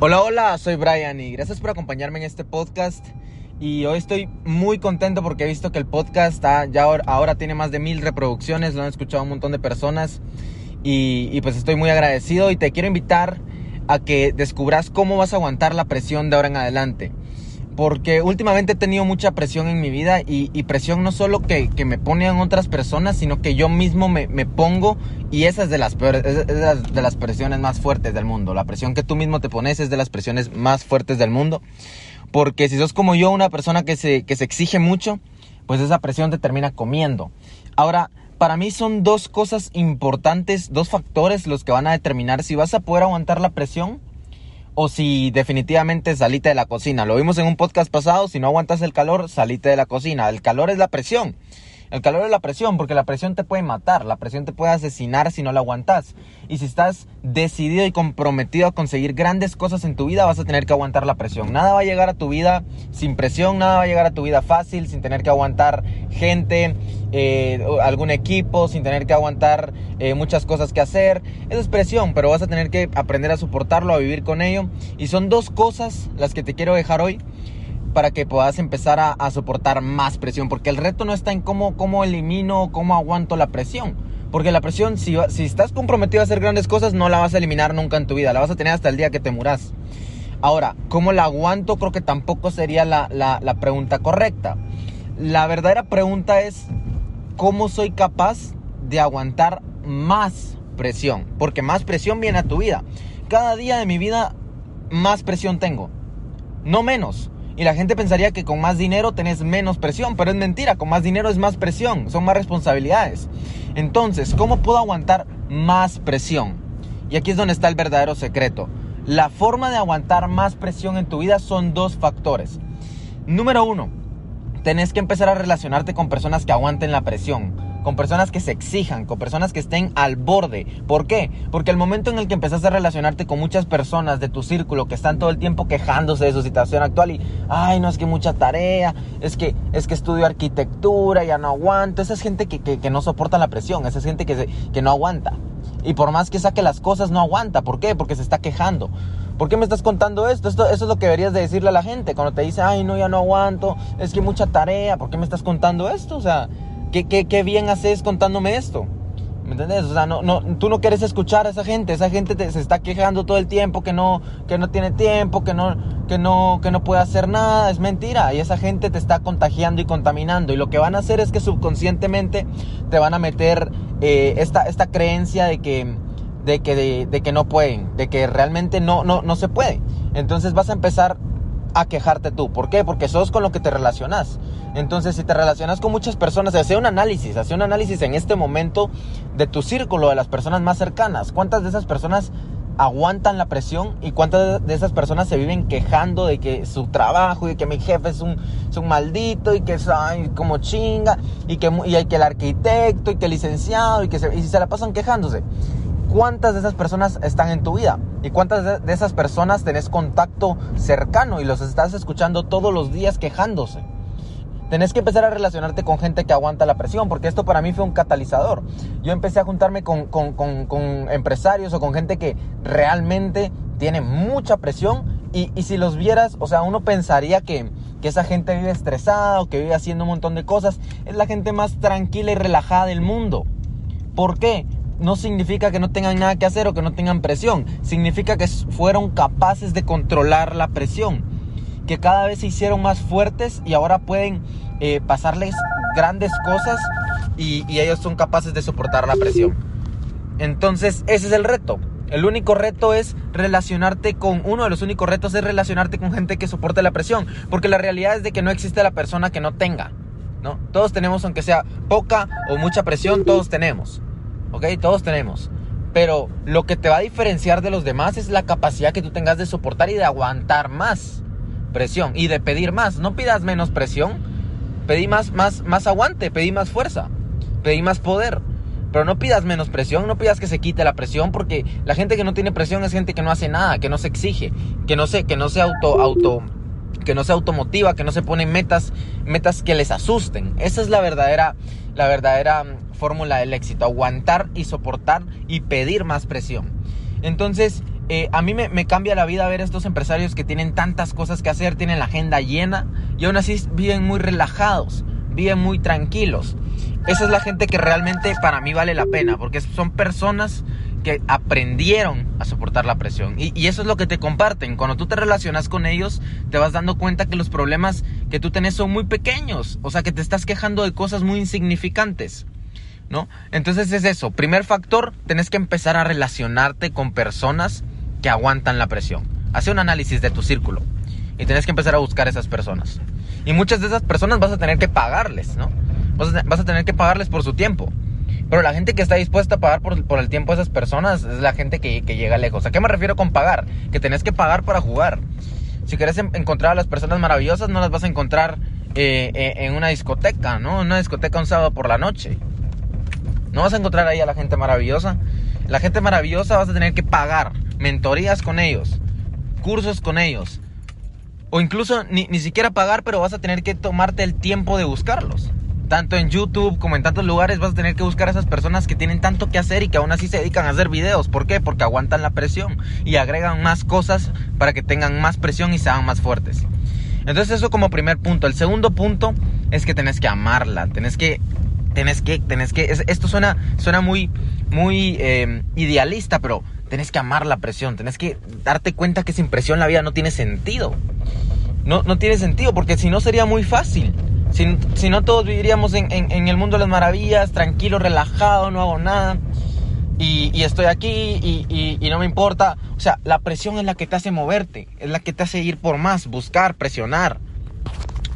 Hola, hola, soy Brian y gracias por acompañarme en este podcast. Y hoy estoy muy contento porque he visto que el podcast ya ahora, tiene más de mil reproducciones, lo han escuchado un montón de personas y, pues estoy muy agradecido y te quiero invitar a que descubras cómo vas a aguantar la presión de ahora en adelante porque últimamente he tenido mucha presión en mi vida y, presión no solo que, que, me ponen otras personas, sino que yo mismo me, me pongo y esa es de las, de las presiones más fuertes del mundo. La presión que tú mismo te pones es de las presiones más fuertes del mundo, porque si sos como yo, una persona que se, que se exige mucho, pues esa presión te termina comiendo. Ahora, para mí son dos cosas importantes, dos factores los que van a determinar si vas a poder aguantar la presión o si definitivamente salite de la cocina. Lo vimos en un podcast pasado, si no aguantas el calor, salite de la cocina. El calor es la presión. El calor es la presión, porque la presión te puede matar, la presión te puede asesinar si no la aguantas. Y si estás decidido y comprometido a conseguir grandes cosas en tu vida, vas a tener que aguantar la presión. Nada va a llegar a tu vida sin presión, nada va a llegar a tu vida fácil, sin tener que aguantar gente, eh, algún equipo, sin tener que aguantar eh, muchas cosas que hacer. Eso es presión, pero vas a tener que aprender a soportarlo, a vivir con ello. Y son dos cosas las que te quiero dejar hoy para que puedas empezar a, soportar más presión. Porque el reto no está en cómo, cómo elimino, cómo aguanto la presión. Porque la presión, si, si estás comprometido a hacer grandes cosas, no la vas a eliminar nunca en tu vida. La vas a tener hasta el día que te muras. Ahora, ¿cómo la aguanto? Creo que tampoco sería la, la pregunta correcta. La verdadera pregunta es, ¿cómo soy capaz de aguantar más presión? Porque más presión viene a tu vida. Cada día de mi vida, más presión tengo. No menos. Y la gente pensaría que con más dinero tenés menos presión, pero es mentira, con más dinero es más presión, son más responsabilidades. Entonces, ¿cómo puedo aguantar más presión? Y aquí es donde está el verdadero secreto. La forma de aguantar más presión en tu vida son dos factores. Número uno, tenés que empezar a relacionarte con personas que aguanten la presión con personas que se exijan, con personas que estén al borde. ¿Por qué? Porque el momento en el que empezás a relacionarte con muchas personas de tu círculo que están todo el tiempo quejándose de su situación actual y, ay, no es que mucha tarea, es que, es que estudio arquitectura, ya no aguanto, esa es gente que, que, no soporta la presión, esa es gente que, que no aguanta. Y por más que saque las cosas, no aguanta. ¿Por qué? Porque se está quejando. ¿Por qué me estás contando esto? esto? Eso es lo que deberías de decirle a la gente. Cuando te dice, ay, no, ya no aguanto, es que mucha tarea, ¿por qué me estás contando esto? O sea, ¿Qué, bien haces contándome esto? ¿Me entiendes? O sea, no, no, tú no quieres escuchar a esa gente. Esa gente te, se está quejando todo el tiempo que no, que no tiene tiempo, que no, que, no, que no puede hacer nada. Es mentira. Y esa gente te está contagiando y contaminando. Y lo que van a hacer es que subconscientemente te van a meter eh, esta, esta creencia de que, de, que, de, que no pueden, de que realmente no, no, no se puede. Entonces vas a empezar a quejarte tú. ¿Por qué? Porque sos con lo que te relacionas. Entonces, si te relacionas con muchas personas, hace un análisis, hace un análisis en este momento de tu círculo, de las personas más cercanas. ¿Cuántas de esas personas aguantan la presión y cuántas de esas personas se viven quejando de que su trabajo y que mi jefe es un, un maldito y que es como chinga y que, y que el arquitecto y que el licenciado y que se, y se la pasan quejándose? ¿Cuántas de esas personas están en tu vida? ¿Y cuántas de esas personas tenés contacto cercano y los estás escuchando todos los días quejándose? Tenés que empezar a relacionarte con gente que aguanta la presión, porque esto para mí fue un catalizador. Yo empecé a juntarme con, con, con, empresarios o con gente que realmente tiene mucha presión y, y, si los vieras, o sea, uno pensaría que, que esa gente vive estresada o que vive haciendo un montón de cosas. Es la gente más tranquila y relajada del mundo. ¿Por qué? No significa que no tengan nada que hacer o que no tengan presión. Significa que fueron capaces de controlar la presión. Que cada vez se hicieron más fuertes y ahora pueden eh, pasarles grandes cosas y, y ellos son capaces de soportar la presión. Entonces, ese es el reto. El único reto es relacionarte con, uno de los únicos retos es relacionarte con gente que soporte la presión. Porque la realidad es de que no existe la persona que no tenga. ¿no? Todos tenemos, aunque sea poca o mucha presión, todos tenemos. ¿Ok? Todos tenemos. Pero lo que te va a diferenciar de los demás es la capacidad que tú tengas de soportar y de aguantar más presión y de pedir más. No pidas menos presión, pedí más, más, más aguante, pedí más fuerza, pedí más poder. Pero no pidas menos presión, no pidas que se quite la presión, porque la gente que no tiene presión es gente que no hace nada, que no se exige, que no se, que no se auto, auto, que no se automotiva, que no se pone metas, metas que les asusten. Esa es la verdadera, la verdadera fórmula del éxito, aguantar y soportar y pedir más presión. Entonces, eh, a mí me, cambia la vida ver estos empresarios que tienen tantas cosas que hacer, tienen la agenda llena y aún así viven muy relajados, viven muy tranquilos. Esa es la gente que realmente para mí vale la pena, porque son personas que aprendieron a soportar la presión. Y, eso es lo que te comparten. Cuando tú te relacionas con ellos, te vas dando cuenta que los problemas que tú tenés son muy pequeños. O sea, que te estás quejando de cosas muy insignificantes. ¿No? Entonces es eso. Primer factor, tenés que empezar a relacionarte con personas que aguantan la presión. Hace un análisis de tu círculo. Y tenés que empezar a buscar esas personas. Y muchas de esas personas vas a tener que pagarles, ¿no? vas a, tener que pagarles por su tiempo. Pero la gente que está dispuesta a pagar por, el tiempo de esas personas es la gente que, llega lejos. ¿A qué me refiero con pagar? Que tenés que pagar para jugar. Si querés encontrar a las personas maravillosas, no las vas a encontrar eh, eh, en una discoteca, ¿no? En una discoteca un sábado por la noche. No vas a encontrar ahí a la gente maravillosa. La gente maravillosa vas a tener que pagar mentorías con ellos, cursos con ellos. O incluso ni, ni siquiera pagar, pero vas a tener que tomarte el tiempo de buscarlos tanto en YouTube como en tantos lugares vas a tener que buscar a esas personas que tienen tanto que hacer y que aún así se dedican a hacer videos. ¿Por qué? Porque aguantan la presión y agregan más cosas para que tengan más presión y sean más fuertes. Entonces eso como primer punto. El segundo punto es que tenés que amarla, tenés que, tenés que, tenés que, esto suena, suena muy, muy em, idealista, pero tenés que amar la presión, tenés que darte cuenta que sin presión la vida no tiene sentido. No, no tiene sentido porque si no sería muy fácil. Si, no todos viviríamos en, el mundo de las maravillas, tranquilo, relajado, no hago nada. Y, estoy aquí y, no me importa. O sea, la presión es la que te hace moverte, es la que te hace ir por más, buscar, presionar.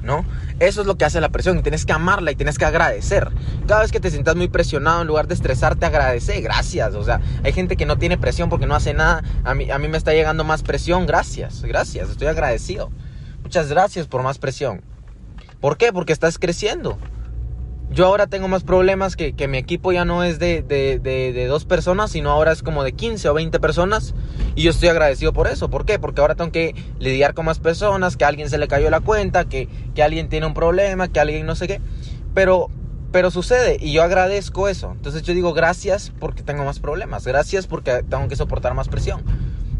¿No? Eso es lo que hace la presión y tienes que amarla y tienes que agradecer. Cada vez que te sientas muy presionado, en lugar de estresarte, agradece, gracias. O sea, hay gente que no tiene presión porque no hace nada. A mí, a mí me está llegando más presión, gracias, gracias, estoy agradecido. Muchas gracias por más presión. ¿Por qué? Porque estás creciendo. Yo ahora tengo más problemas que, mi equipo ya no es de, dos personas, sino ahora es como de 15 o 20 personas. Y yo estoy agradecido por eso. ¿Por qué? Porque ahora tengo que lidiar con más personas, que a alguien se le cayó la cuenta, que, que alguien tiene un problema, que alguien no sé qué. Pero, pero sucede y yo agradezco eso. Entonces yo digo gracias porque tengo más problemas. Gracias porque tengo que soportar más presión.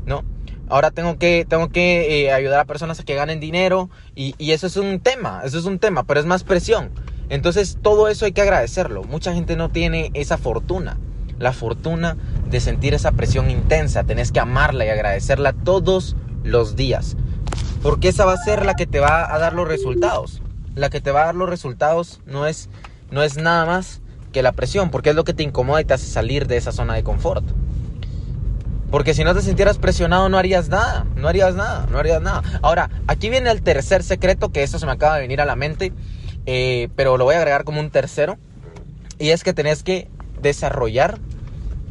¿No? Ahora tengo que, tengo que eh, ayudar a personas a que ganen dinero y, y, eso es un tema, eso es un tema, pero es más presión. Entonces todo eso hay que agradecerlo. Mucha gente no tiene esa fortuna, la fortuna de sentir esa presión intensa. Tenés que amarla y agradecerla todos los días. Porque esa va a ser la que te va a dar los resultados. La que te va a dar los resultados no es, no es nada más que la presión, porque es lo que te incomoda y te hace salir de esa zona de confort. Porque si no te sintieras presionado no harías nada, no harías nada, no harías nada. Ahora, aquí viene el tercer secreto, que eso se me acaba de venir a la mente, eh, pero lo voy a agregar como un tercero. Y es que tenés que desarrollar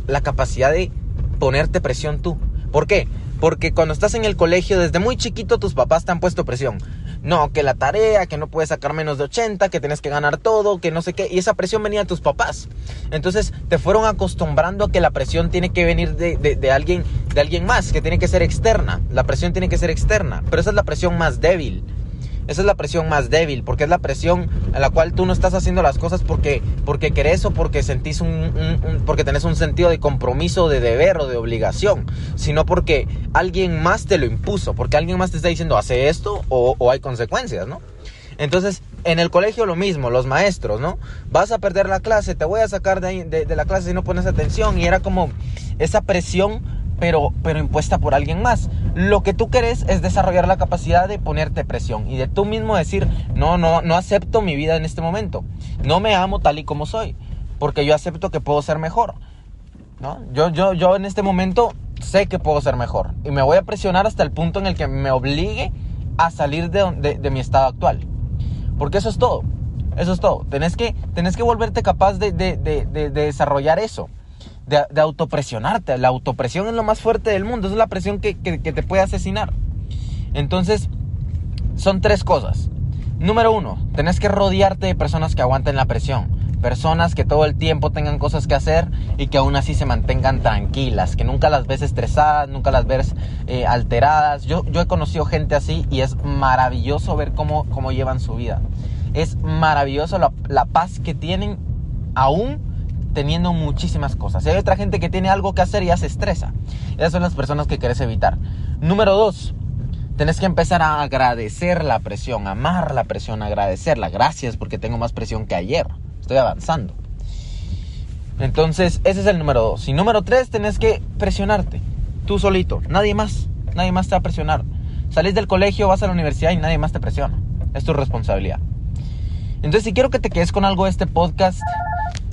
la capacidad de ponerte presión tú. ¿Por qué? Porque cuando estás en el colegio, desde muy chiquito tus papás te han puesto presión. No, que la tarea, que no puedes sacar menos de 80, que tienes que ganar todo, que no sé qué. Y esa presión venía de tus papás. Entonces te fueron acostumbrando a que la presión tiene que venir de, de, alguien, de alguien más, que tiene que ser externa. La presión tiene que ser externa. Pero esa es la presión más débil. Esa es la presión más débil, porque es la presión a la cual tú no estás haciendo las cosas porque, porque querés o porque sentís un, porque tenés un sentido de compromiso, de deber o de obligación, sino porque alguien más te lo impuso, porque alguien más te está diciendo hace esto o, hay consecuencias, ¿no? Entonces, en el colegio lo mismo, los maestros, ¿no? Vas a perder la clase, te voy a sacar de, de la clase si no pones atención. Y era como esa presión pero, pero impuesta por alguien más. Lo que tú querés es desarrollar la capacidad de ponerte presión y de tú mismo decir, no, no, no acepto mi vida en este momento. No me amo tal y como soy, porque yo acepto que puedo ser mejor. ¿no? Yo, yo, yo en este momento sé que puedo ser mejor y me voy a presionar hasta el punto en el que me obligue a salir de, mi estado actual. Porque eso es todo. Eso es todo. Tenés que, tenés que volverte capaz de, de desarrollar eso de, autopresionarte. La autopresión es lo más fuerte del mundo, es la presión que, que te puede asesinar. Entonces, son tres cosas. Número uno, tenés que rodearte de personas que aguanten la presión. Personas que todo el tiempo tengan cosas que hacer y que aún así se mantengan tranquilas, que nunca las ves estresadas, nunca las ves eh, alteradas. Yo, yo he conocido gente así y es maravilloso ver cómo, cómo llevan su vida. Es maravilloso la, la paz que tienen aún teniendo muchísimas cosas. hay otra gente que tiene algo que hacer y ya se estresa. Esas son las personas que quieres evitar. Número dos, Tienes que empezar a agradecer la presión, amar la presión, agradecerla. Gracias porque tengo más presión que ayer. Estoy avanzando. Entonces, ese es el número dos. Y número tres, tenés que presionarte. Tú solito. Nadie más. Nadie más te va a presionar. Salís del colegio, vas a la universidad y nadie más te presiona. Es tu responsabilidad. Entonces, si quiero que te quedes con algo de este podcast,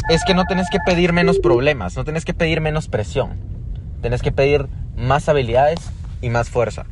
es que no tenés que pedir menos problemas, no tenés que pedir menos presión. Tenés que pedir más habilidades y más fuerza.